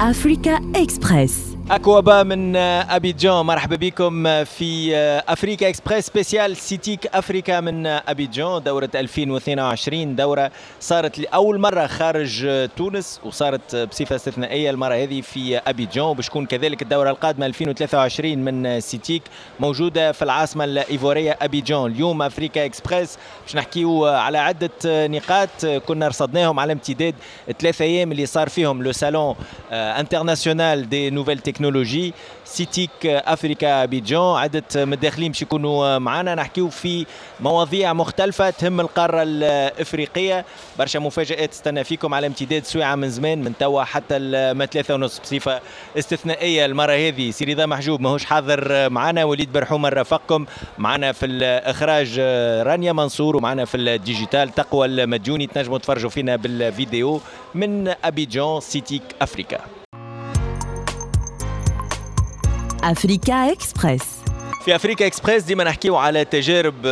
Africa Express. أكوابا من أبيجان. مرحبا بكم في أفريكا إكسبريس سبيسيال سيتيك أفريكا من أبيجان. دورة 2022 دورة صارت لأول مرة خارج تونس وصارت بصفة استثنائية المرة هذه في أبيجان. وباش تكون كذلك الدورة القادمة 2023 من سيتيك موجودة في العاصمة الإيفورية أبيجان. اليوم أفريكا إكسبريس باش نحكيو على عدة نقاط كنا رصدناهم على امتداد ثلاثة أيام اللي صار فيهم لو سالون انترناسيونال دي نوفيل تكنولوجي سيتيك افريكا أبيجان عدة متداخلين باش يكونوا معنا نحكيو في مواضيع مختلفة تهم القارة الإفريقية. برشا مفاجآت استنى فيكم على امتداد سويعة من زمان من توا حتى ما ثلاثة ونص بصفة استثنائية المرة هذه. سي رضا محجوب ماهوش حاضر معنا وليد برحومة رافقكم معنا في الإخراج رانيا منصور ومعنا في الديجيتال تقوى المديوني. تنجموا تفرجوا فينا بالفيديو من أبيجان سيتيك افريكا أفريكا إكسبريس في افريكا إكسبريس ديما نحكيو على تجارب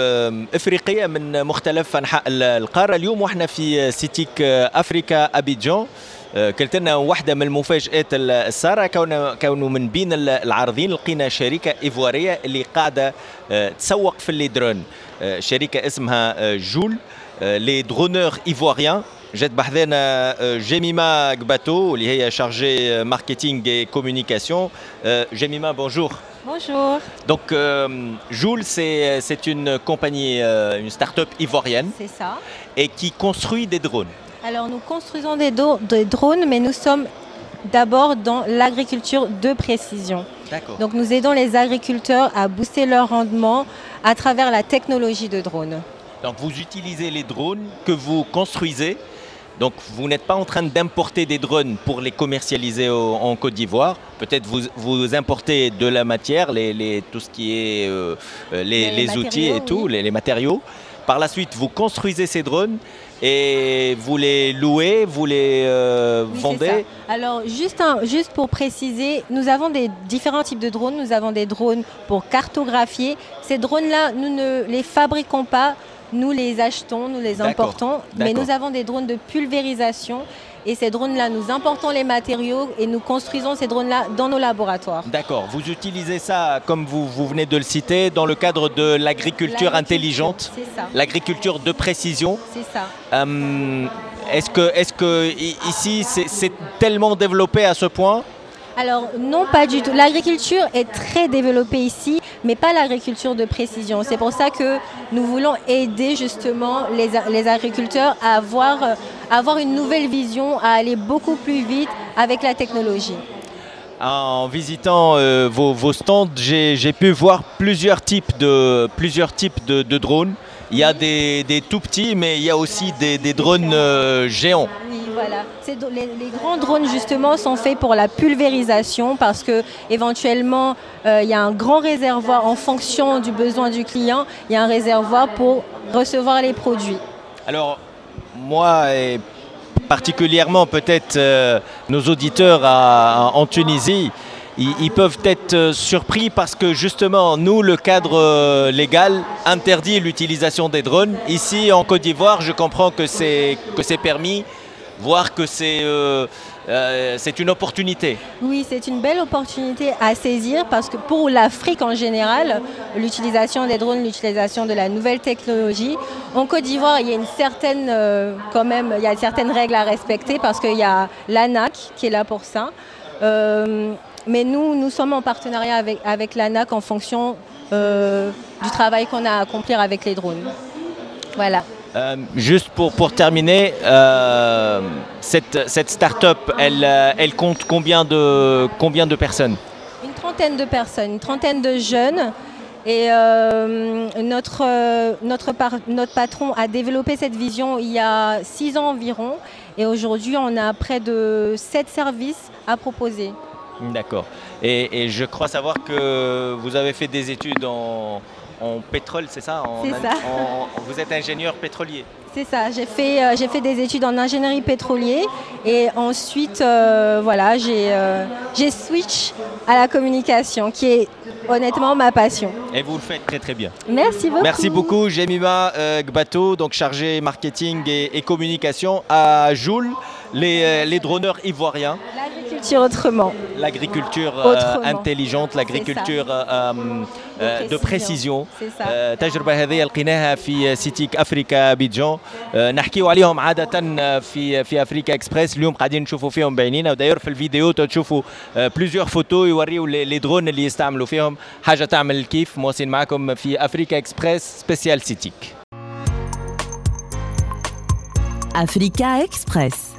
إفريقية من مختلف أنحاء القارة. اليوم وإحنا في سيتيك أفريكا ابيجان قلت لنا واحدة من المفاجآت السارة. كونه كونه من بين العارضين لقينا شركه إيفوارية اللي قاعدة تسوق في اللي درون. شركه اسمها جول لي درونور ايفواريان جات بحذانا جيميما غباتو اللي هي شارجي ماركتينغ اي كوميونيكاسيون جيميما بونجور Bonjour. Donc, euh, Joule, c'est une compagnie, euh, une start-up ivoirienne. C'est ça. Et qui construit des drones. Alors, nous construisons des, des drones, mais nous sommes d'abord dans l'agriculture de précision. D'accord. Donc, nous aidons les agriculteurs à booster leur rendement à travers la technologie de drones. Donc, vous utilisez les drones que vous construisez. donc vous n'êtes pas en train d'importer des drones pour les commercialiser au, en Côte d'Ivoire. Peut-être vous, vous importez de la matière, les, les, tout ce qui est euh, les, les outils et tout, les, matériaux. Par la suite, vous construisez ces drones et vous les louez, vous les euh, Oui, vendez. Alors, juste, un- juste pour préciser, nous avons des différents types de drones. Nous avons des drones pour cartographier. Ces drones-là, nous ne les fabriquons pas. Nous les achetons, nous les importons. Mais nous avons des drones de pulvérisation. Et ces drones-là, nous importons les matériaux et nous construisons ces drones-là dans nos laboratoires. D'accord. Vous utilisez ça, comme vous, vous venez de le citer, dans le cadre de l'agriculture intelligente, C'est ça. l'agriculture de précision. C'est ça. Euh, est-ce que, est-ce que i- ici c'est tellement développé à ce point Alors non, pas du tout. L'agriculture est très développée ici, mais pas l'agriculture de précision. C'est pour ça que nous voulons aider justement les, agriculteurs à avoir, une nouvelle vision, à aller beaucoup plus vite avec la technologie. En visitant euh, vos, stands, j'ai pu voir plusieurs types de, drones. Il y a des, tout petits, mais il y a aussi des, des drones euh, géants. Voilà. Les, grands drones justement sont faits pour la pulvérisation parce que éventuellement euh, il y a un grand réservoir en fonction du besoin du client. Il y a un réservoir pour recevoir les produits. Alors, moi, et particulièrement peut-être euh, nos auditeurs en Tunisie, ils, ils peuvent être euh, surpris parce que justement, nous, le cadre légal interdit l'utilisation des drones. Ici, en Côte d'Ivoire, je comprends que c'est permis, voire que c'est euh, euh, c'est une opportunité. Oui, c'est une belle opportunité à saisir parce que pour l'Afrique en général, l'utilisation des drones, l'utilisation de la nouvelle technologie, en Côte d'Ivoire, il y a une certaine, euh, quand même, il y a certaines règles à respecter parce qu'il y a l'ANAC qui est là pour ça. Euh, mais nous, nous sommes en partenariat avec, avec l'ANAC en fonction du travail qu'on a à accomplir avec les drones. Voilà. Euh, juste pour, pour terminer, euh, cette, cette start-up, elle, euh, elle compte combien de, combien de personnes? Une trentaine de personnes, une trentaine de jeunes. Et euh, notre, notre, par- notre patron a développé cette vision il y a six ans environ. Et aujourd'hui, on a près de sept services à proposer. D'accord. Et, et je crois savoir que vous avez fait des études en, en pétrole, c'est ça En- C'est ça. en- vous êtes ingénieur pétrolier. C'est ça, j'ai fait, euh, j'ai fait des études en ingénierie pétrolier et ensuite euh, voilà, j'ai euh, j'ai switch à la communication qui est honnêtement ma passion. Et vous le faites très très bien. Merci beaucoup. Merci beaucoup, Jemima Gbato, donc chargée marketing et, et communication à Joule, les, les droneurs ivoiriens l'agriculture autrement. L'agriculture Autrement. intelligente, l'agriculture euh, euh, de précision C'est ça. آه، التجربة هذه لقيناها في سيتيك افريكا بيجون آه، نحكيو عليهم عادة آه، في في افريكا اكسبريس اليوم قاعدين نشوفوا فيهم باينين وداير في الفيديو تشوفوا بليزيور فوتو يوريو لي لي درون اللي يستعملوا فيهم حاجة تعمل الكيف مواصلين معكم في افريكا اكسبريس سبيسيال سيتيك Africa Express.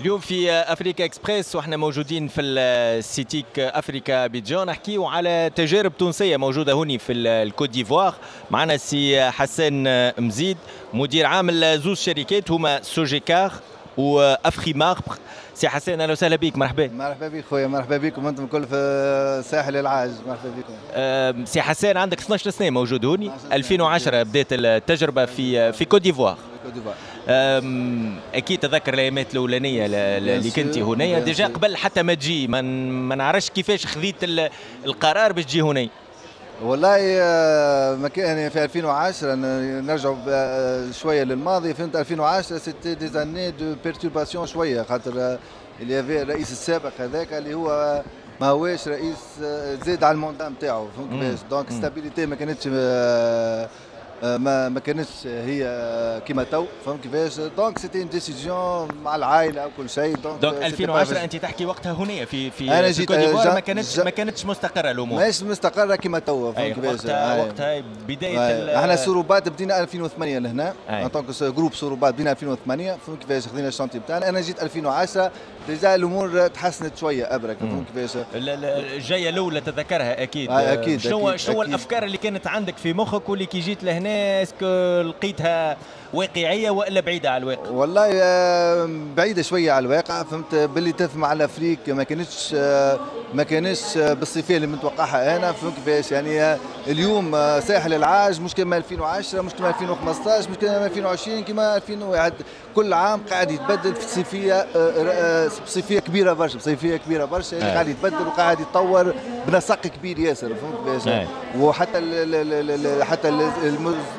اليوم في أفريكا إكسبريس وإحنا موجودين في السيتيك أفريكا بيجون نحكيو على تجارب تونسية موجودة هوني في الكوت ديفوار. معنا السي حسن مزيد مدير عام لزوز شركات هما سوجيكار وافري ماربر. سي حسن أهلا وسهلا بك مرحبا. مرحبا بك خويا مرحبا بكم أنتم الكل في ساحل العاج. مرحبا بكم. سي حسن عندك 12 سنه موجود هوني. 2010 بدات التجربة في في كوت ديفوار. كوت ديفوار. أكيد تذكر الأيامات الأولانية اللي كنت bien ديجا. قبل حتى ما تجي ما نعرفش كيفاش خذيت ال- القرار باش تجي هنا والله آه، ما كان يعني في 2010 ن- نرجعوا ب- شوية للماضي. فهمت 2010 سيتي دي زاني دو بيرتورباسيون شوية. خاطر آه، اللي يافي الرئيس السابق هذاك اللي هو ما هواش رئيس آه، زاد على الموندان نتاعو. فهمت. كيفاش دونك. ستابيليتي ما كانتش آه، آه، ما ما كانتش هي كيما تو فهمت كيفاش؟ دونك سيتي ان ديسيزيون مع العائلة وكل شيء. دونك دونك c'était pas 2010 facile. أنت تحكي وقتها هنا في في في جيت- ما كانتش جا- ما كانتش مستقرة الأمور. ماهيش مستقرة كيما أي، فهمت كيفاش؟ وقتها. وقتها بداية إحنا سوروبات بدينا 2008 لهنا. ان طونك جروب سوروبات بدينا 2008 فهمت كيفاش؟ خذينا الشانتي بتاعنا. أنا جيت 2010 ديجا الأمور تحسنت شوية أبرك. فهمت كيفاش ال- ال- الجايه الاولى تتذكرها أكيد آه، أكيد، شنو شنو. الأفكار اللي كانت عندك في مخك واللي كي جيت لهنا اسكو لقيتها واقعية وإلا بعيدة على الواقع؟ والله آه، بعيدة شوية على الواقع فهمت؟ باللي تف مع الافريك ما كانتش آه، ما كانتش آه، بالصفة اللي متوقعها أنا فهمت؟ كيفاش يعني اليوم ساحل العاج مش كما 2010 مش كما 2015 مش كما 2020 كما 2001 كل عام قاعد يتبدل في صيفيه آه، بصيفيه كبيرة برشا بصيفيه كبيرة برشا يعني آه. قاعد يتبدل وقاعد يتطور بنسق كبير ياسر فهمت؟ كيفاش آه. وحتى ال حتى ال-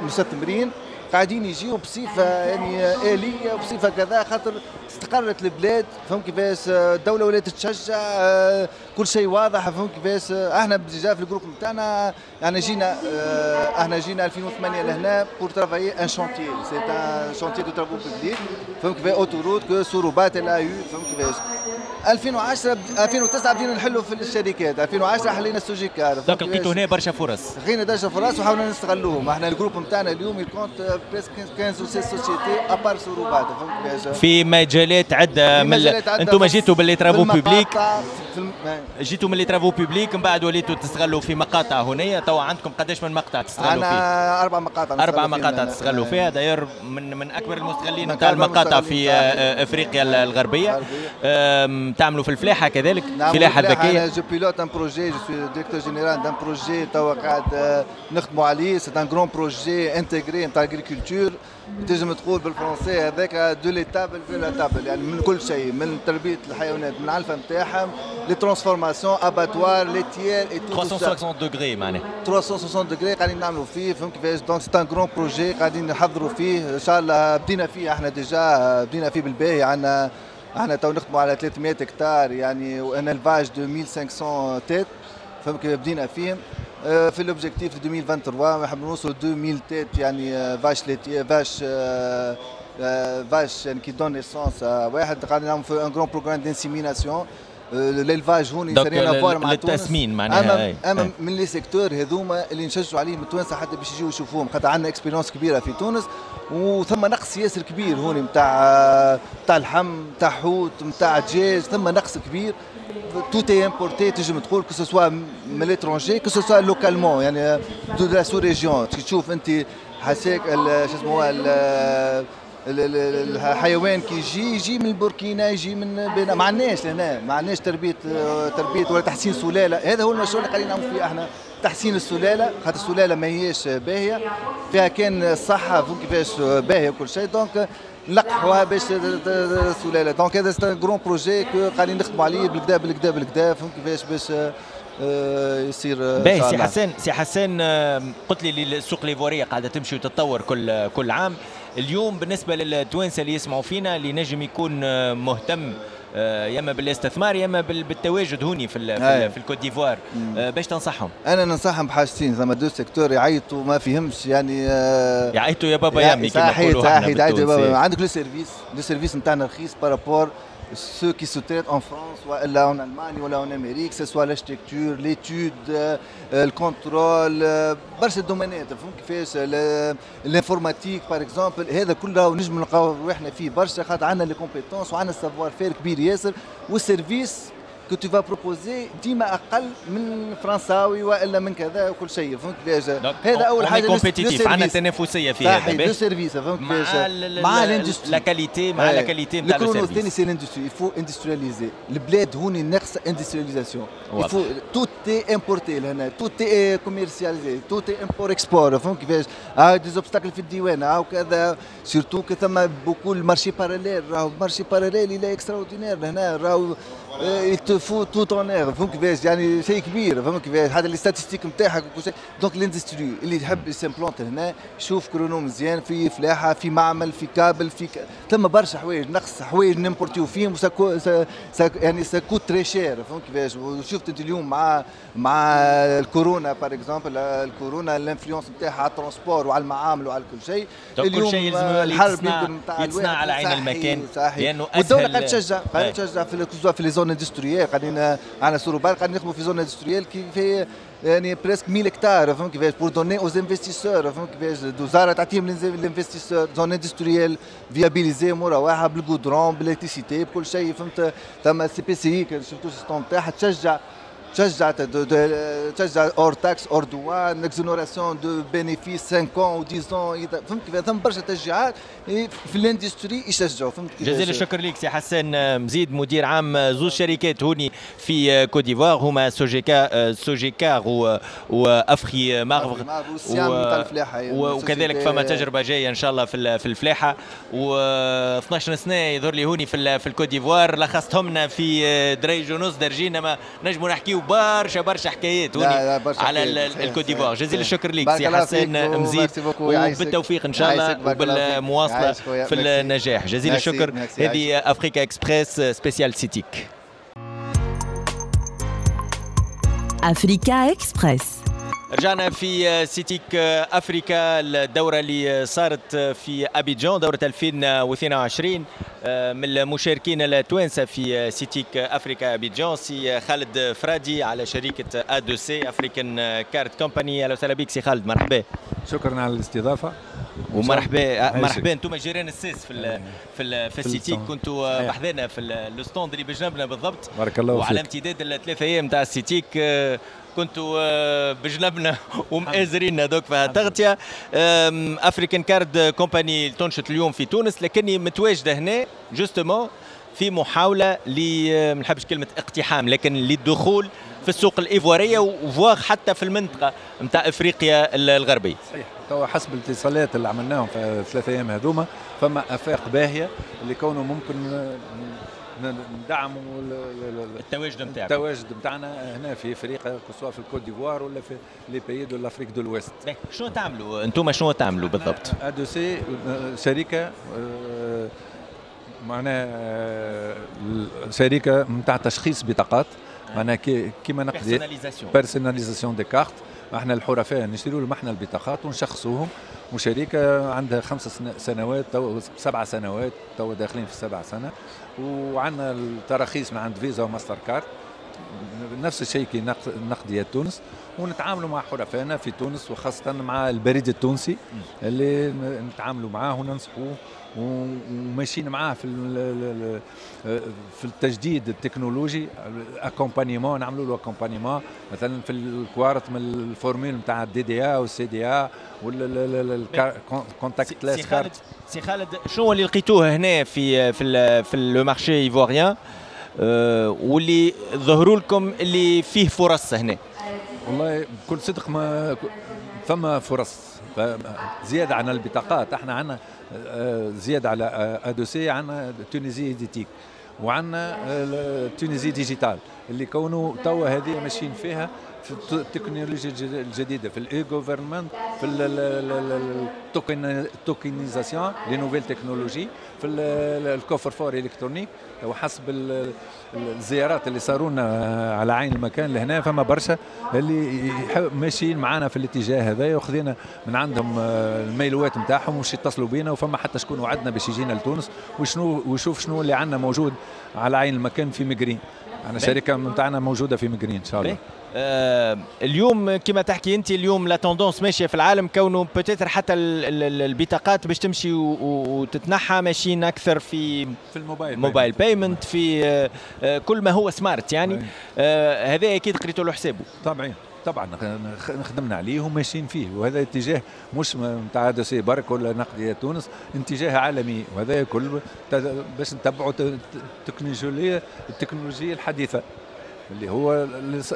المستثمرين قاعدين يجيو بصفة يعني آلية وبصفة كذا خاطر استقرت البلاد فهم كيفاش؟ الدولة ولات تشجع آه، كل شيء واضح فهم كيفاش؟ آه، أحنا ديجا في الجروب نتاعنا يعني جينا آه، أحنا جينا 2008 لهنا بور ترافايي ان شونتيي سي ان شونتيي دو ترافو بوبليك فهم كيفاش؟ اوتوروت كو سوروبات لا يو فهم كيفاش؟ 2010 بد- 2009 بدينا نحلوا في الشركات. 2010 حلينا السوجيكار دونك؟ لقيتوا هنا برشا فرص. لقينا درجه فرص وحاولنا نستغلوهم. أحنا الجروب نتاعنا اليوم يكونت بريسك 15 و 16 سوسيتي ابار سوروبات فهمت كيفاش في مجالات عده من أنتم جيتوا باللي ترافو بوبليك. جيتوا من لي ترافو بوبليك من بعد وليتوا تستغلوا في مقاطع هنا توا عندكم قداش من مقطع تستغلوا فيه أربع مقاطع أربع مقاطع. تستغلوا. فيها داير من من اكبر المستغلين نتاع المقاطع في افريقيا الغربيه تعملوا في الفلاحه كذلك نعم الفلاحه أنا الذكيه جو بيلوت ان بروجي جو سوي ديريكتور جينيرال دان بروجي توا قاعد نخدموا عليه سي ان جرون بروجي انتيغري نتاع اغريكولتور تنجم تقول بالفرنسي هذاك دو ليتابل في لاتابل يعني من كل شيء من تربية الحيوانات من العلفه نتاعهم لي ترانسفورماسيون أباتوار ليتيير اي تو 360 دوغري معناها 360 ديجري قاعدين نعملوا فيه فهمت كيفاش؟ دونك سي ان جرون بروجي قاعدين نحضروا فيه. إن شاء الله بدينا فيه إحنا ديجا بدينا فيه بالباهي. عندنا إحنا تو نخدموا على 300 هكتار يعني وان الفاج دو 1500 تيت فهمت كيف بدينا فيهم. آه، في الاوبجيكتيف 2023 نحب نوصل 2000 تيت يعني فاش ليتي فاش فاش يعني كي دون نيسونس واحد. قاعدين نعملوا ان جرون بروغرام دانسيميناسيون آه، الالفاج هوني سرينا فوار مع التسمين معناها أما أما من لي سيكتور هذوما اللي نشجعوا عليهم التوانسه حتى باش يجيو يشوفوهم. خاطر عندنا اكسبيرونس كبيرة في تونس وثم نقص ياسر كبير هوني نتاع نتاع آه، الحم نتاع حوت نتاع دجاج ثم نقص كبير. تو تي امبورتي تجم تقول كو سوسوا من l'étranger, كو سوسوا لوكالمون يعني دو لا سو ريجيون تشوف أنت حسيك شو اسمه الحيوان كي يجي يجي من بوركينا يجي من بين ما عندناش لهنا ما عندناش تربية تربية ولا تحسين سلاله هذا هو المشروع اللي قاعدين نعملوا فيه إحنا تحسين السلالة. خاطر السلالة ما هيش باهية فيها كان الصحه فوق كيفاش باهية وكل شيء. دونك نلقحوها باش السلالة. دونك هذا سي جرون بروجي قاعدين نخدموا عليه بالكدا بالكدا بالكدا. فهمت كيفاش باش آه، يصير آه، باهي سي. حسن سي حسن آم، قلت لي السوق ليفورية قاعدة تمشي وتتطور كل كل عام. اليوم بالنسبة للتوانسه اللي يسمعوا فينا اللي نجم يكون آه، مهتم آه، يا أما بالاستثمار يا أما بال- بالتواجد هوني في في, في الكوت ديفوار. آه، باش تنصحهم؟ أنا ننصحهم بحاجتين زعما دو سيكتور يعيطوا ما فيهمش يعني يعيطوا يا بابا يامي كما صحيح نقولوا صحيح يعيطوا يا بابا. عندك لو سيرفيس لو سيرفيس نتاعنا رخيص بارابور ceux qui se traitent en France ولا en Allemagne ولا en Amérique que ce soit l'architecture l'étude euh, le contrôle euh, برشا دومينات فهمت كيفاش ال- الانفورماتيك باغ اكزومبل هذا كله نجم نلقاو روحنا فيه برشا خاطر عندنا لي كومبيتونس وعندنا سافوار فير كبير ياسر والسيرفيس كو تو فا بروبوزي ديما أقل من فرنساوي والا من كذا وكل شيء فهمت كيفاش هذا اول حاجة compétitif. عندنا تنافسيه في هذا دو سيرفيس فهمت كيفاش مع ال- الاندستري لا كاليتي مع لا كاليتي نتاع الكرونو الثاني السيرفيس سي الاندستري يفو اندسترياليزي البلاد هوني ناقصه اندسترياليزاسيون. يفو توت تي امبورتي لهنا توت تي كوميرسياليزي توت تي امبور اكسبور فهمت كيفاش ها دي زوبستاكل في الديوان ها وكذا سيرتو كي ثم بوكو المارشي باراليل راهو مارشي باراليل إلى اكسترا اوردينير لهنا راهو يتفو توت اون اير فهمت كيفاش يعني شيء كبير. فهمت كيفاش هذا لي ستاتيستيك نتاعك وكل شيء. دونك الاندستري اللي يحب يسامبلونت هنا يشوف كرونو مزيان في فلاحة في معمل في كابل في ك... ثم برشا حوايج. نقص حوايج نمبورتيو فيهم وساكو سا... سا... يعني ساكو تري شير. فهمت كيفاش وشفت أنت اليوم مع مع الكورونا بار اكزومبل الكورونا الانفلونس نتاعها على الترونسبور وعلى المعامل وعلى كل شيء. كل شيء الحرب يتصنع- يتصنع. على عين المكان، صحيح لأنه والدولة قاعدة تشجع. قاعدة تشجع في في لي زون اندستريال قاعدين عندنا سوروبال قاعدين نخدموا في زون اندستريال كي في يعني بريسك 1000 هكتار فهمت كيفاش بور دوني اوز انفستيسور فهمت كيفاش الوزاره تعطيهم للانفستيسور زون اندستريال فيابيليزي مره واحدة بالجودرون بالالكتريسيتي بكل شيء فهمت ثم سي بي سي شفتوا السيستم تاعها تشجع تشجع تشجع اور تاكس اور دوان اكزونوراسيون دو بينيفيس 5 و 10 إذا- فهمت كيف؟ ثم برشا تشجيعات في الاندستري يشجعوا فهمت كيفاش جزيل الشكر لك سي حسن مزيد مدير عام زوج شركات هوني في كوت ديفوار هما سوجيكا سوجيكار و- وافخي و- وكذلك فما تجربة جاية إن شاء الله في ال- في الفلاحة. و 12 سنة يظهر لي هوني في ال- في الكوت ديفوار لخصتهم لنا في دريج ونص درجين ما نجموا نحكيو برشا برشا حكايات على الكوت ديفوار. جزيل الشكر ليك سي حسان مزيد وبالتوفيق إن شاء الله وبالمواصلة في النجاح جزيل الشكر هذه أفريكا إكسبريس آه، سبيسيال سيتيك. أفريكا إكسبريس. رجعنا في سيتيك أفريكا الدورة اللي صارت في ابيجان دورة 2022 من المشاركين التوانسة في سيتيك أفريكا ابيجان سي خالد فرادي على شركه ا دو سي افريكان كارت كومباني أهلا وسهلا بك سي خالد مرحبا. شكرا على الاستضافة. ومرحبا. مرحبا. أنتم جيران السيس في ال في ال في السيتيك. كنتوا. بحذانا في ال- الستوند اللي بجنبنا بالضبط. بارك الله وعلى فيك امتداد الثلاث أيام نتاع السيتيك كنتوا آه، بجنبنا ومآزرين دوك في التغطيه افريكان كارد كومباني تنشط اليوم في تونس لكني متواجدة هنا جوستومون في محاولة ل آه، ما نحبش كلمة اقتحام لكن للدخول في السوق الايفواريه وفواغ حتى في المنطقة نتاع إفريقيا الغربية. صحيح. توا حسب الاتصالات اللي عملناهم في الثلاث أيام هذوما فما أفاق باهية اللي كونه ممكن ن- ندعموا ال- ال- ال- التواجد نتاعكم التواجد نتاعنا هنا في افريقيا سواء في الكوت ديفوار ولا في لي بيي دو لافريك دو الويست. شنو تعملوا؟ أنتم شنو تعملوا بالضبط؟ أدو سي شركه آه، معناها آه، شركه نتاع تشخيص بطاقات. معناها كي- كيما نقضي بيرسوناليزاسيون بيرسوناليزاسيون دي كارت إحنا الحرفاء نشتروا لهم إحنا البطاقات ونشخصوهم. وشركه عندها خمس سن- سنوات تو سبع سنوات تو داخلين في السبع سنة. وعندنا التراخيص من عند فيزا وماستر كارد. نفس الشيء كي نق- نقضي تونس ونتعاملوا مع حرفائنا في تونس وخاصة مع البريد التونسي اللي نتعاملوا معاه وننصحوه. وماشيين معاه في في التجديد التكنولوجي اكومبانيمون نعملوا له أكومبانيمون. مثلا في الكوارت من الفورمول نتاع الدي دي ا والسي دي ا والكونتاكت ليس خالد سي خالد شنو اللي لقيتوه هنا في في في لو مارشي ايفوريان آه، واللي ظهروا لكم اللي فيه فرص هنا. والله بكل صدق ما ثم فرص. ف- زيادة عن البطاقات. إحنا عندنا آه، زيادة على آه، ادوسي عندنا تونيزي ديتيك وعندنا آه، تونيزي ديجيتال اللي كونوا توا هذه ماشيين فيها في التكنولوجيا الجديدة في الاي جوفرمنت في التوكينيزاسيون لي نوفيل تكنولوجي في الكوفر فور الكترونيك وحسب الزيارات اللي صاروا لنا على عين المكان لهنا فما برشا اللي ماشيين معنا في الاتجاه هذا وخذينا من عندهم الميلوات نتاعهم وش يتصلوا بينا وفما حتى شكون وعدنا باش يجينا لتونس وشنو ويشوف شنو اللي عندنا موجود على عين المكان في مجرين. أنا شركه نتاعنا موجودة في مجرين إن شاء الله. آه اليوم كما تحكي أنت اليوم لا توندونس ماشية في العالم كونه بوتيتر حتى البطاقات باش تمشي وتتنحى ماشيين أكثر في في الموبايل موبايل بايمنت في آه آه كل ما هو سمارت يعني. آه هذا أكيد قريتوا له حسابه. طبعا طبعا خدمنا عليه وماشيين فيه وهذا اتجاه مش نتاع دوسي برك ولا نقديه تونس اتجاه عالمي وهذا كل باش نتبعوا التكنولوجيا التكنولوجيا الحديثة اللي هو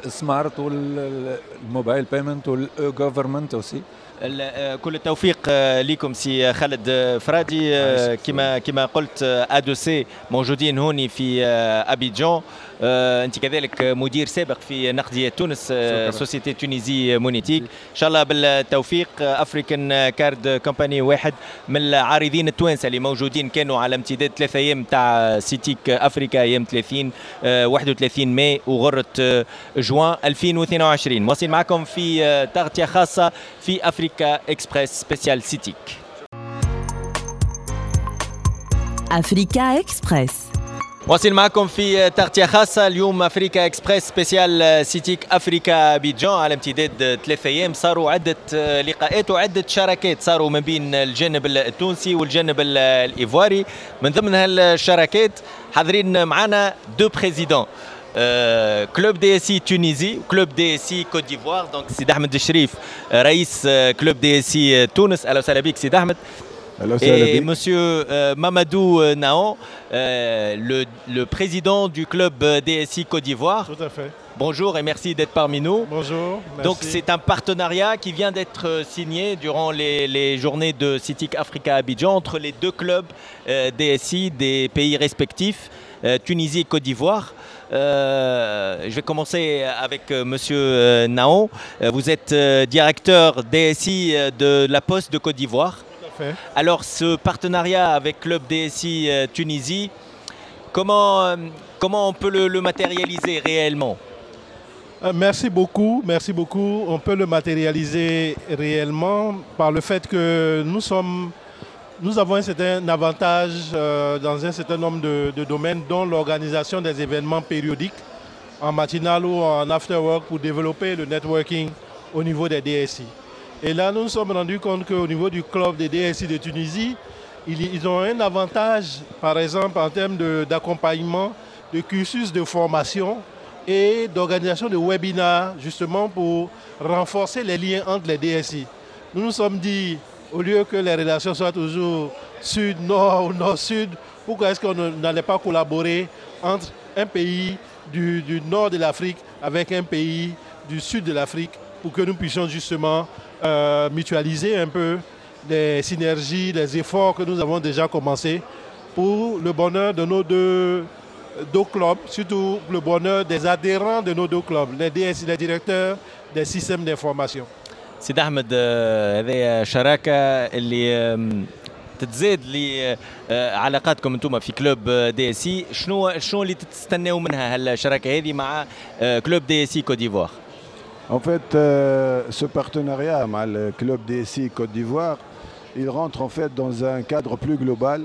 السمارت والموبايل بايمنت والجوفرمنت اوسي كل التوفيق لكم سي خالد فرادي. كما كما قلت ادوسي موجودين هوني في ابيجان انت كذلك مدير سابق في نقدية تونس سوسيتي تونيزي مونيتيك. إن شاء الله بالتوفيق افريكان كارد كومباني واحد من العارضين التوانسة اللي موجودين. كانوا على امتداد ثلاثة أيام تاع سيتيك أفريكا أيام 30 31 ماي وغرة جوان 2022 واصلين معكم في تغطية خاصة في افريكا اكسبريس سبيسيال سيتيك افريكا اكسبريس واصل معكم في تغطية خاصة اليوم أفريكا إكسبريس سبيسيال سيتيك أفريكا بيجان على امتداد ثلاثة أيام صاروا عدة لقاءات وعدة شراكات صاروا ما بين الجانب التونسي والجانب الإيفواري من ضمن هالشراكات حاضرين معنا دو بريزيدون كلوب دي اس سي تونيزي وكلوب دي اس سي كوت ديفوار دونك سيد احمد الشريف رئيس كلوب دي اس سي تونس اهلا وسهلا بك سيد احمد Et Monsieur euh, Mamadou Naon, euh, le, le, président du club DSI Côte d'Ivoire. Tout à fait. Bonjour et merci d'être parmi nous. Bonjour. Merci. Donc c'est un partenariat qui vient d'être signé durant les, les, journées de CITIC Africa Abidjan entre les deux clubs euh, DSI des pays respectifs, Tunisie et Côte d'Ivoire. Euh, je vais commencer avec euh, Monsieur Naon. Vous êtes directeur DSI de la Poste de Côte d'Ivoire. Alors ce partenariat avec Club DSI euh, Tunisie, comment, euh, comment on peut le, le matérialiser réellement? Euh, Merci beaucoup, merci beaucoup. On peut le matérialiser réellement par le fait que nous sommes, nous avons un certain avantage dans un certain nombre de, de domaines, dont l'organisation des événements périodiques en matinale ou en after work pour développer le networking au niveau des DSI. Et là, nous nous sommes rendus compte qu'au niveau du club des DSI de Tunisie, ils, ont un avantage, par exemple, en termes d'accompagnement, de, de, cursus de formation et d'organisation de webinars, justement pour renforcer les liens entre les DSI. Nous nous sommes dit, au lieu que les relations soient toujours sud-nord ou nord-sud, pourquoi est-ce qu'on n'allait pas collaborer entre un pays du, nord de l'Afrique avec un pays du sud de l'Afrique pour que nous puissions justement euh, mutualiser un peu les synergies, les efforts que nous avons déjà commencés pour le bonheur de nos deux, deux clubs, surtout le bonheur des adhérents de nos deux clubs, les DSI, les directeurs des systèmes d'information. سيد احمد هذه شراكه اللي تتزاد لعلاقاتكم أنتم في كلوب دي اس سي شنو شنو اللي تستناو منها هالشراكه هذه مع كلوب دي اس سي كوت ديفوار En fait, euh, ce partenariat avec le club DSI Côte d'Ivoire, il rentre en fait dans un cadre plus global.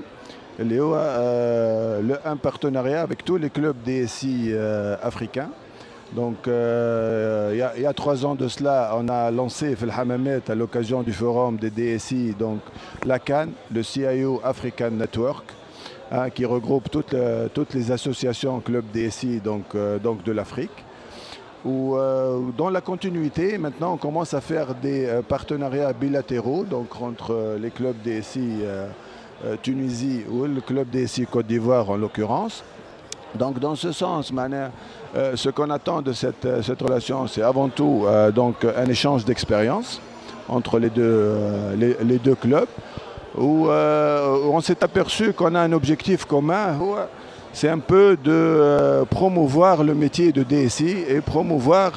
Il y a euh, un partenariat avec tous les clubs DSI euh, africains. Donc, il y, a trois ans de cela, on a lancé Hamamet à l'occasion du forum des DSI, donc la CAN, le CIO African Network, hein, qui regroupe toutes, les associations clubs DSI donc de l'Afrique euh, dans la continuité, maintenant, on commence à faire des euh, partenariats bilatéraux, donc entre euh, les clubs DSI Tunisie ou le club DSI Côte d'Ivoire en l'occurrence. Donc dans ce sens, Mané, ce qu'on attend de cette, cette relation, c'est avant tout donc un échange d'expérience entre les deux, les, les, deux clubs, où, on s'est aperçu qu'on a un objectif commun c'est un peu de euh, promouvoir le métier de DSI et promouvoir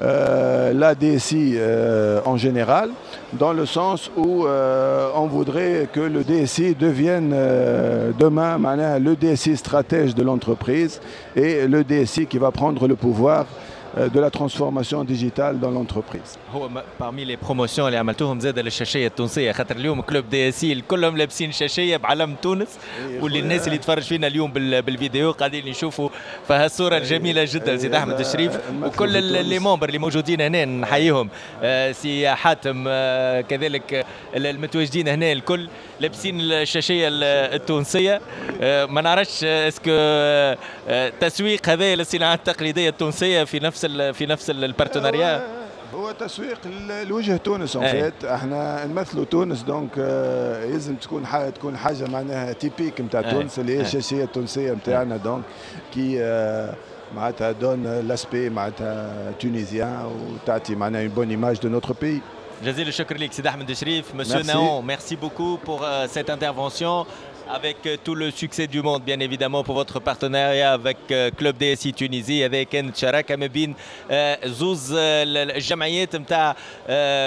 euh, la DSI euh, en général, dans le sens où euh, on voudrait que le DSI devienne demain le DSI stratège de l'entreprise et le DSI qui va prendre le pouvoir de la transformation digitale dans l'entreprise. هو parmi les promotions اللي عملتوهم زاد للشاشيه التونسية. خاطر اليوم كلوب دي اس كلهم لابسين شاشية بعلم تونس واللي الناس اللي تفرج فينا اليوم بالفيديو قاعدين يشوفوا. فهالصوره الجميله جدا سيد أحمد الشريف. وكل اللي مومبر اللي موجودين هنا نحييهم. آه، سي حاتم آه، كذلك المتواجدين هنا الكل لابسين الشاشية التونسية. ما نعرفش اسكو تسويق هذا للصناعات التقليدية التونسية في نفس في نفس البارتنريا هو تسويق لوجه تونس اون فيت إحنا نمثلوا تونس دونك لازم تكون حاجة تكون حاجة معناها تيبيك نتاع تونس اللي هي الشاشية التونسية نتاعنا دونك كي معناتها دون لاسبي معناتها تونيزيان وتعطي معناها اون بون ايماج دو نوتر بي جزيل الشكر لك سيد أحمد الشريف. مسيو ناون ميرسي بوكو بور سيت انترفونسيون avec euh, tout le succès du monde, bien évidemment, pour votre partenariat avec euh, Club DSI Tunisie, avec شراكه ما بين زوز الجمعيات نتاع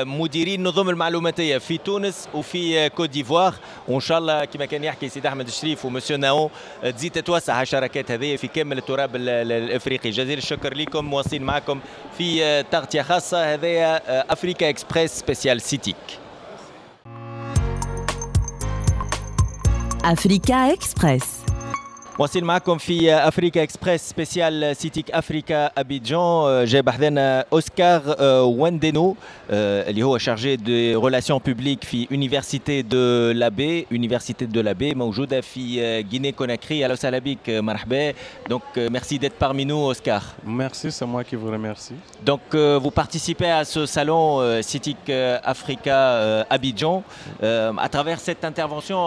مديرين النظم المعلوماتيه في تونس وفي كوت ديفوار وان شاء الله كما كان يحكي سيد احمد الشريف ومسيو ناون تزيد تتوسع الشراكات هذه في كامل التراب الافريقي جزيل الشكر لكم مواصلين معكم في تغطيه خاصه هذايا افريكا اكسبريس سبيسيال سيتيك Africa Express. واصل معكم في افريكا اكسبريس سبيسيال سيتيك افريكا ابيجان جاي بحذنا اوسكار واندينو اللي هو شارجي دو ريلاسيون بوبليك في يونيفرسيتي دو لابي يونيفرسيتي دو لابي موجوده في غيني كوناكري اهلا وسهلا بك مرحبا دونك ميرسي d'être parmi nous Oscar. Merci, c'est moi qui vous remercie. Donc vous participez à ce salon CITIC Africa Abidjan. à travers cette intervention,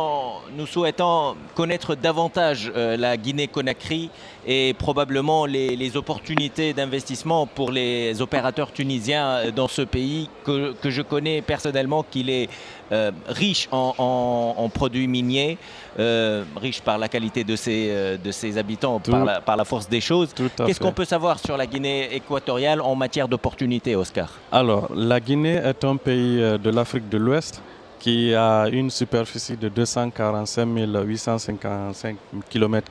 nous souhaitons connaître davantage la Guinée-Conakry et probablement les, opportunités d'investissement pour les opérateurs tunisiens dans ce pays que, je connais personnellement qu'il est euh, riche en, produits miniers, euh, riche par la qualité de ses, euh, de ses habitants, par la, par la, force des choses. Qu'est-ce qu'on peut savoir sur la Guinée équatoriale en matière d'opportunités, Oscar? Alors, la Guinée est un pays de l'Afrique de l'Ouest qui a une superficie de 245 855 km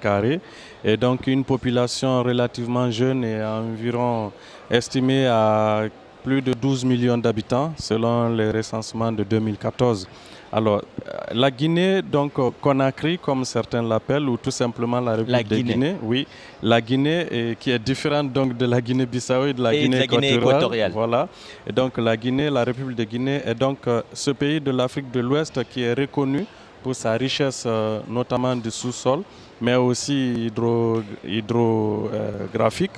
et donc une population relativement jeune et environ estimée à plus de 12 millions d'habitants selon les recensements de 2014. Alors, euh, la Guinée, donc euh, Conakry, comme certains l'appellent, ou tout simplement la République de Guinée. oui, la Guinée, qui est différente donc de la Guinée-Bissau et de la Guinée, équatoriale. Voilà. Et donc la Guinée, la République de Guinée, est donc euh, ce pays de l'Afrique de l'Ouest qui est reconnu pour sa richesse, notamment du sous-sol, mais aussi hydrographique,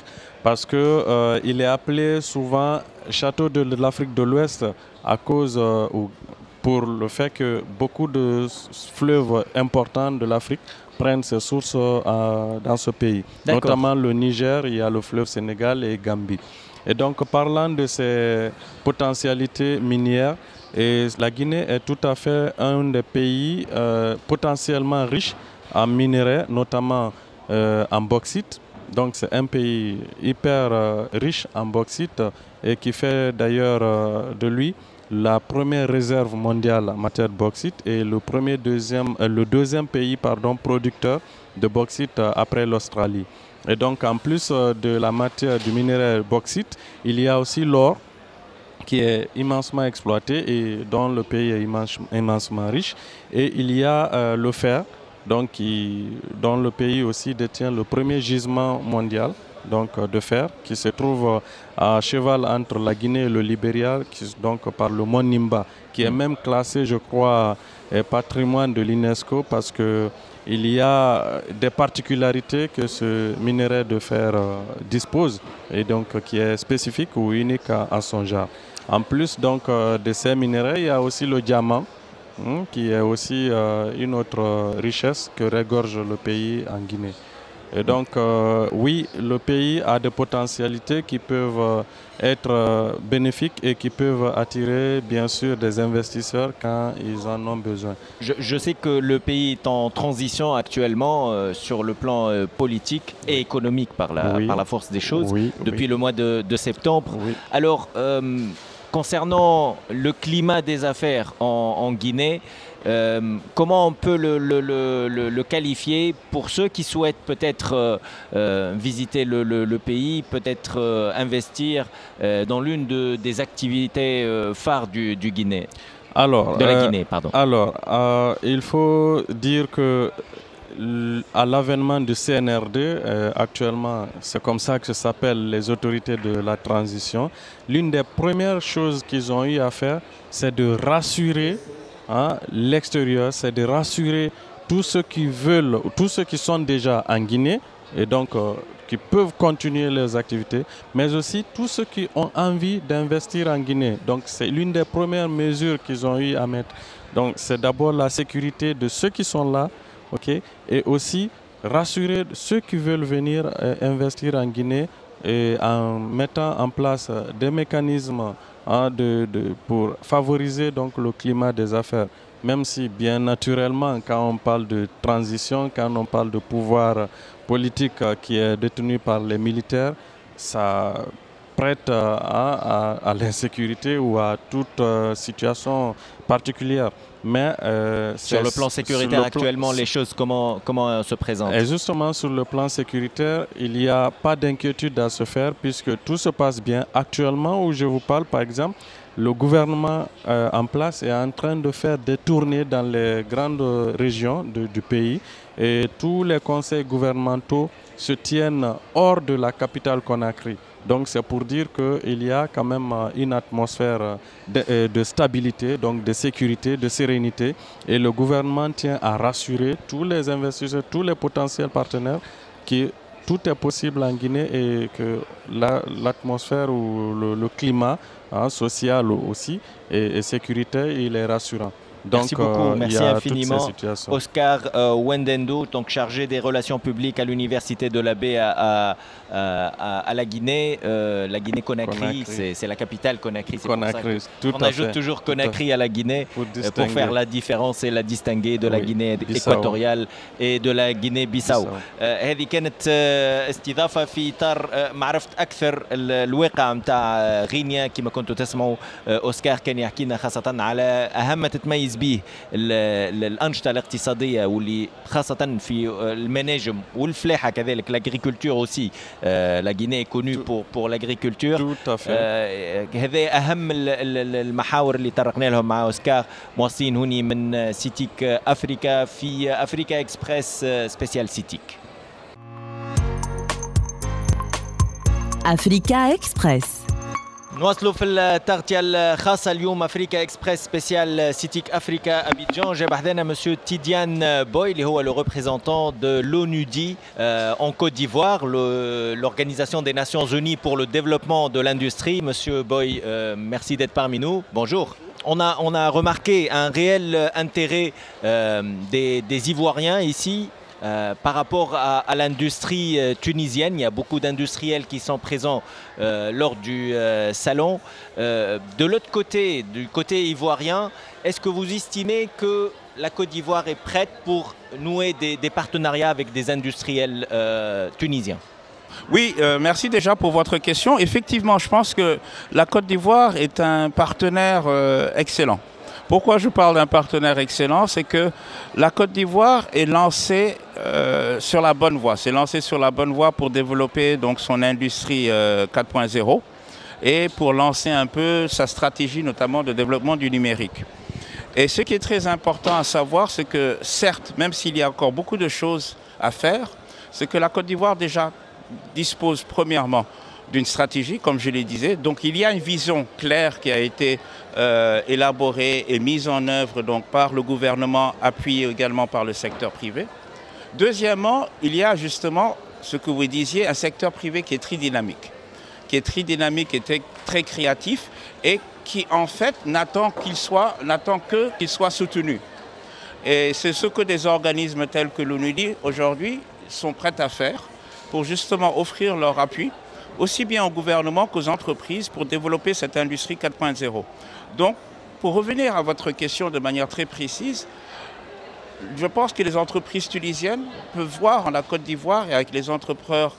parce qu'il est appelé souvent château de l'Afrique de l'Ouest à cause, ou pour le fait que beaucoup de fleuves importants de l'Afrique prennent ses sources euh, dans ce pays. Notamment le Niger, il y a le fleuve Sénégal et Gambie. Et donc, parlant de ces potentialités minières, et la Guinée est tout à fait un des pays euh, potentiellement riches en minerais, notamment euh, en bauxite. Donc c'est un pays hyper riche en bauxite et qui fait d'ailleurs de lui la première réserve mondiale en matière de bauxite et le, premier, deuxième, euh, le deuxième pays pardon, producteur de bauxite euh, après l'Australie. Et donc en plus euh, de la matière du minéral bauxite, il y a aussi l'or qui est immensement exploité et dont le pays est immensement riche. Et il y a le fer, donc qui, dont le pays aussi détient le premier gisement mondial donc, euh, de fer qui se trouve euh, à cheval entre la Guinée et le Libéria, donc par le mont Nimba, qui est mm. même classé, je crois, patrimoine de l'UNESCO parce que il y a des particularités que ce minerai de fer euh, dispose et donc qui est spécifique ou unique à, son genre. En plus donc de ces minéraux, il y a aussi le diamant hein, qui est aussi une autre richesse que regorge le pays en Guinée. Et donc, euh, oui, le pays a des potentialités qui peuvent euh, être euh, bénéfiques et qui peuvent attirer, bien sûr, des investisseurs quand ils en ont besoin. Je, je sais que le pays est en transition actuellement euh, sur le plan euh, politique et économique par la, Oui. par la force des choses Oui, depuis oui. le mois de, de septembre. Alors, concernant le climat des affaires en, en Guinée, euh, comment on peut le, le- le- le- le qualifier pour ceux qui souhaitent peut-être euh, euh, visiter le, pays, peut-être euh, investir dans l'une de- des activités phares du, du Guinée, Alors, de la Guinée, pardon. Alors, il faut dire que à l'avènement du CNRD, euh, actuellement, c'est comme ça que s'appellent les autorités de la transition, l'une des premières choses qu'ils ont eu à faire, c'est de rassurer l'extérieur, c'est de rassurer tous ceux qui veulent, tous ceux qui sont déjà en Guinée et donc euh, qui peuvent continuer leurs activités, mais aussi tous ceux qui ont envie d'investir en Guinée. Donc c'est l'une des premières mesures qu'ils ont eu à mettre. Donc c'est d'abord la sécurité de ceux qui sont là, ok, et aussi rassurer ceux qui veulent venir euh, investir en Guinée en mettant en place euh, des mécanismes hein, de, de- pour favoriser donc le climat des affaires. Même si bien naturellement, quand on parle de transition, quand on parle de pouvoir politique euh, qui est détenu par les militaires, ça prête euh, à, à- à l'insécurité ou à toute euh, situation particulière. Mais euh, Sur le plan sécuritaire, le plan- actuellement, les choses, comment, comment se présentent? Et justement, sur le plan sécuritaire, il n'y a pas d'inquiétude à se faire puisque tout se passe bien. Actuellement, où je vous parle, par exemple, le gouvernement euh, en place est en train de faire des tournées dans les grandes régions de- du pays et tous les conseils gouvernementaux se tiennent hors de la capitale Conakry. Donc c'est pour dire qu'il y a quand même euh, une atmosphère euh, de, euh, de stabilité, donc de sécurité, de sérénité. Et le gouvernement tient à rassurer tous les investisseurs, tous les potentiels partenaires que tout est possible en Guinée et que la- l'atmosphère ou le, climat hein, social aussi et, et sécuritaire, il est rassurant. Donc, Merci beaucoup, euh, il y merci a toutes ces infiniment. situations. Oscar euh, Wendendo, donc chargé des relations publiques à l'université de la baie à, à- à- à la Guinée. Euh, la Guinée-Conakry, Conakry. c'est c'est la capitale Conakry. c'est pour ça Conakry, que tout on à ajoute fait, toujours tout à Conakry à la Guinée Pour euh, pour distinguer. faire la différence et la distinguer de la Oui. Guinée Bissau. équatoriale et de la Guinée-Bissau. Bissau. آه، هذه كانت آه، استضافه في اطار آه، معرفه اكثر ال- الواقع نتاع آه، غينيا كما كنتوا تسمعوا آه، اوسكار كان يحكي لنا خاصه على اهم ما تتميز به ال- ال- الأنشطة الاقتصادية واللي خاصة في آه، المناجم والفلاحة كذلك لاغريكولتور اوسي لا غيني كوني بور بور لاغريكولتور Tout à fait. آه، هذا أهم ال- ال- المحاور اللي طرقنا لهم مع أوسكار مواصلين هوني من سيتيك أفريكا في أفريكا إكسبريس سبيسيال سيتيك Africa Express. نواصلوا في التغطية الخاصة اليوم أفريكا إكسبريس سبيسيال سيتيك أفريكا أبيجان جاب حدانا مسيو تيديان بوي اللي هو le représentant de l'ONUDI euh, en Côte d'Ivoire, le- l'Organisation des Nations Unies pour le développement de l'industrie. Monsieur Boy, euh, merci d'être parmi nous. Bonjour. On a, on a remarqué un réel euh, intérêt euh, des, des Ivoiriens ici euh, par rapport à, l'industrie euh, tunisienne. Il y a beaucoup d'industriels qui sont présents euh, lors du salon. De l'autre côté, du côté ivoirien, est-ce que vous estimez que la Côte d'Ivoire est prête pour nouer des, partenariats avec des industriels tunisiens? Oui, merci déjà pour votre question. Effectivement, je pense que la Côte d'Ivoire est un partenaire excellent. Pourquoi je parle d'un partenaire excellent C'est que la Côte d'Ivoire est lancée euh, sur la bonne voie. C'est lancée sur la bonne voie pour développer donc son industrie euh, 4.0 et pour lancer un peu sa stratégie notamment de développement du numérique. Et ce qui est très important à savoir, c'est que certes, même s'il y a encore beaucoup de choses à faire, c'est que la Côte d'Ivoire déjà dispose premièrement d'une stratégie, comme je le disais. Donc il y a une vision claire qui a été euh, élaborée et mise en œuvre donc, par le gouvernement, appuyé également par le secteur privé. Deuxièmement, il y a justement ce que vous disiez, un secteur privé qui est très dynamique, qui est très dynamique et très, très créatif et qui en fait n'attend qu'il soit, n'attend que qu'il soit soutenu. Et c'est ce que des organismes tels que l'ONUDI aujourd'hui sont prêtes à faire pour justement offrir leur appui aussi bien au gouvernement qu'aux entreprises pour développer cette industrie 4.0. Donc, pour revenir à votre question de manière très précise, je pense que les entreprises tunisiennes peuvent voir en la Côte d'Ivoire et avec les entrepreneurs,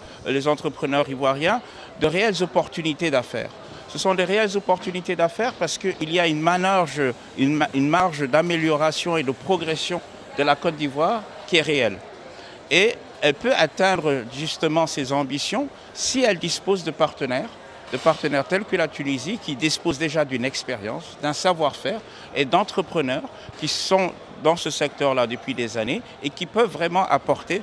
ivoiriens de réelles opportunités d'affaires. Ce sont des réelles opportunités d'affaires parce qu'il y a une marge, une, une marge d'amélioration et de progression de la Côte d'Ivoire qui est réelle. Elle peut atteindre justement ses ambitions si elle dispose de partenaires, de partenaires tels que la Tunisie qui disposent déjà d'une expérience, d'un savoir-faire et d'entrepreneurs qui sont dans ce secteur-là depuis des années et qui peuvent vraiment apporter,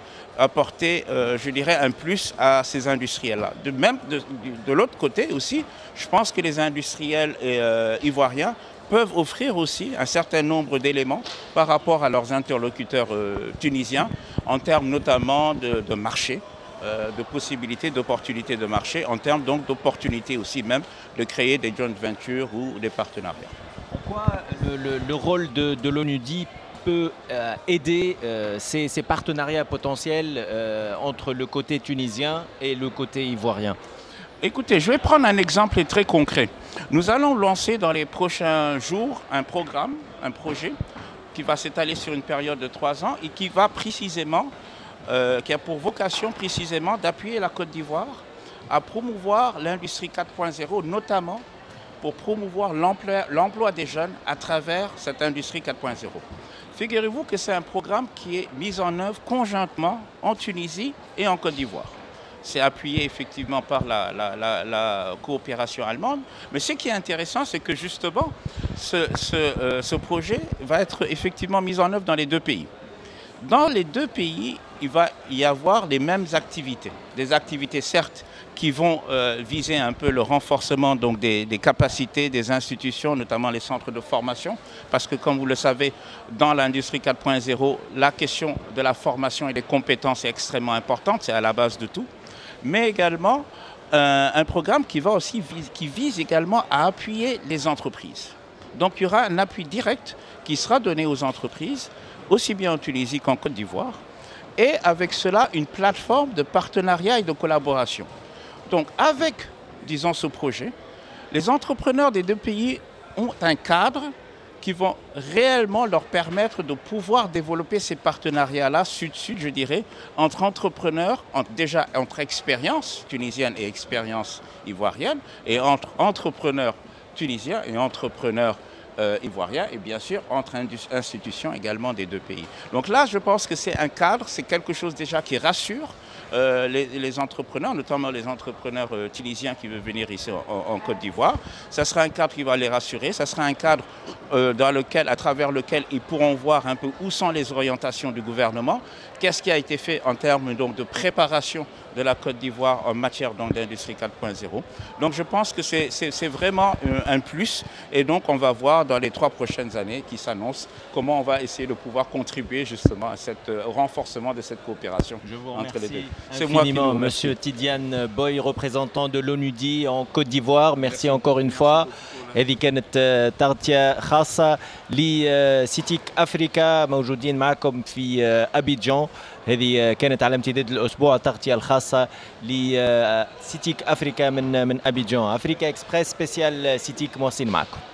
euh, je dirais, un plus à ces industriels-là. De même, de, de l'autre côté aussi, je pense que les industriels euh, ivoiriens peuvent offrir aussi un certain nombre d'éléments par rapport à leurs interlocuteurs euh, tunisiens, en termes notamment de, marché, euh, de possibilités, d'opportunités de marché, en termes donc d'opportunités aussi même de créer des joint ventures ou des partenariats. Pourquoi le, le, le rôle de, de l'ONUDI peut euh, aider ces, partenariats potentiels entre le côté tunisien et le côté ivoirien? Écoutez, je vais prendre un exemple très concret. Nous allons lancer dans les prochains jours un programme, un projet qui va s'étaler sur une période de trois ans et qui va précisément, euh, qui a pour vocation précisément d'appuyer la Côte d'Ivoire à promouvoir l'industrie 4.0, notamment pour promouvoir l'emploi des jeunes à travers cette industrie 4.0. Figurez-vous que c'est un programme qui est mis en œuvre conjointement en Tunisie et en Côte d'Ivoire. C'est appuyé effectivement par la, coopération allemande. Mais ce qui est intéressant, c'est que justement, euh, ce, projet va être effectivement mis en œuvre dans les deux pays. Dans les deux pays, il va y avoir les mêmes activités. Des activités certes qui vont euh, viser un peu le renforcement donc, des, capacités des institutions, notamment les centres de formation, parce que comme vous le savez, dans l'industrie 4.0, la question de la formation et des compétences est extrêmement importante, c'est à la base de tout, mais également euh, un programme qui, vise, qui vise également à appuyer les entreprises. Donc il y aura un appui direct qui sera donné aux entreprises, aussi bien en Tunisie qu'en Côte d'Ivoire, et avec cela une plateforme de partenariat et de collaboration. Donc avec, disons, ce projet, les entrepreneurs des deux pays ont un cadre qui vont réellement leur permettre de pouvoir développer ces partenariats-là, sud-sud, je dirais, entre entrepreneurs, entre, déjà entre expérience tunisienne et expérience ivoirienne, et entre entrepreneurs tunisiens et entrepreneurs euh, ivoiriens, et bien sûr entre institutions également des deux pays. Donc là, je pense que c'est un cadre, c'est quelque chose déjà qui rassure, euh, les, entrepreneurs, notamment les entrepreneurs euh, tunisiens qui veulent venir ici en, en Côte d'Ivoire. Ça sera un cadre qui va les rassurer, ça sera un cadre euh, dans lequel, à travers lequel ils pourront voir un peu où sont les orientations du gouvernement, qu'est-ce qui a été fait en termes donc, de préparation de la Côte d'Ivoire en matière d'industrie 4.0. Donc je pense que c'est vraiment un plus et donc on va voir dans les trois prochaines années qui s'annoncent comment on va essayer de pouvoir contribuer justement à cet, au renforcement de cette coopération Je vous entre les deux. C'est moi qui vous Monsieur Tidiane Boy, représentant de l'ONUDI en Côte d'Ivoire. Merci, Merci encore une fois. هذه كانت تغطية خاصة لسيتيك أفريكا موجودين معكم في أبيجان هذه كانت على امتداد الأسبوع التغطية الخاصة لسيتيك أفريكا من من أبيجان أفريكا إكسبريس سبيسيال سيتيك محسن معكم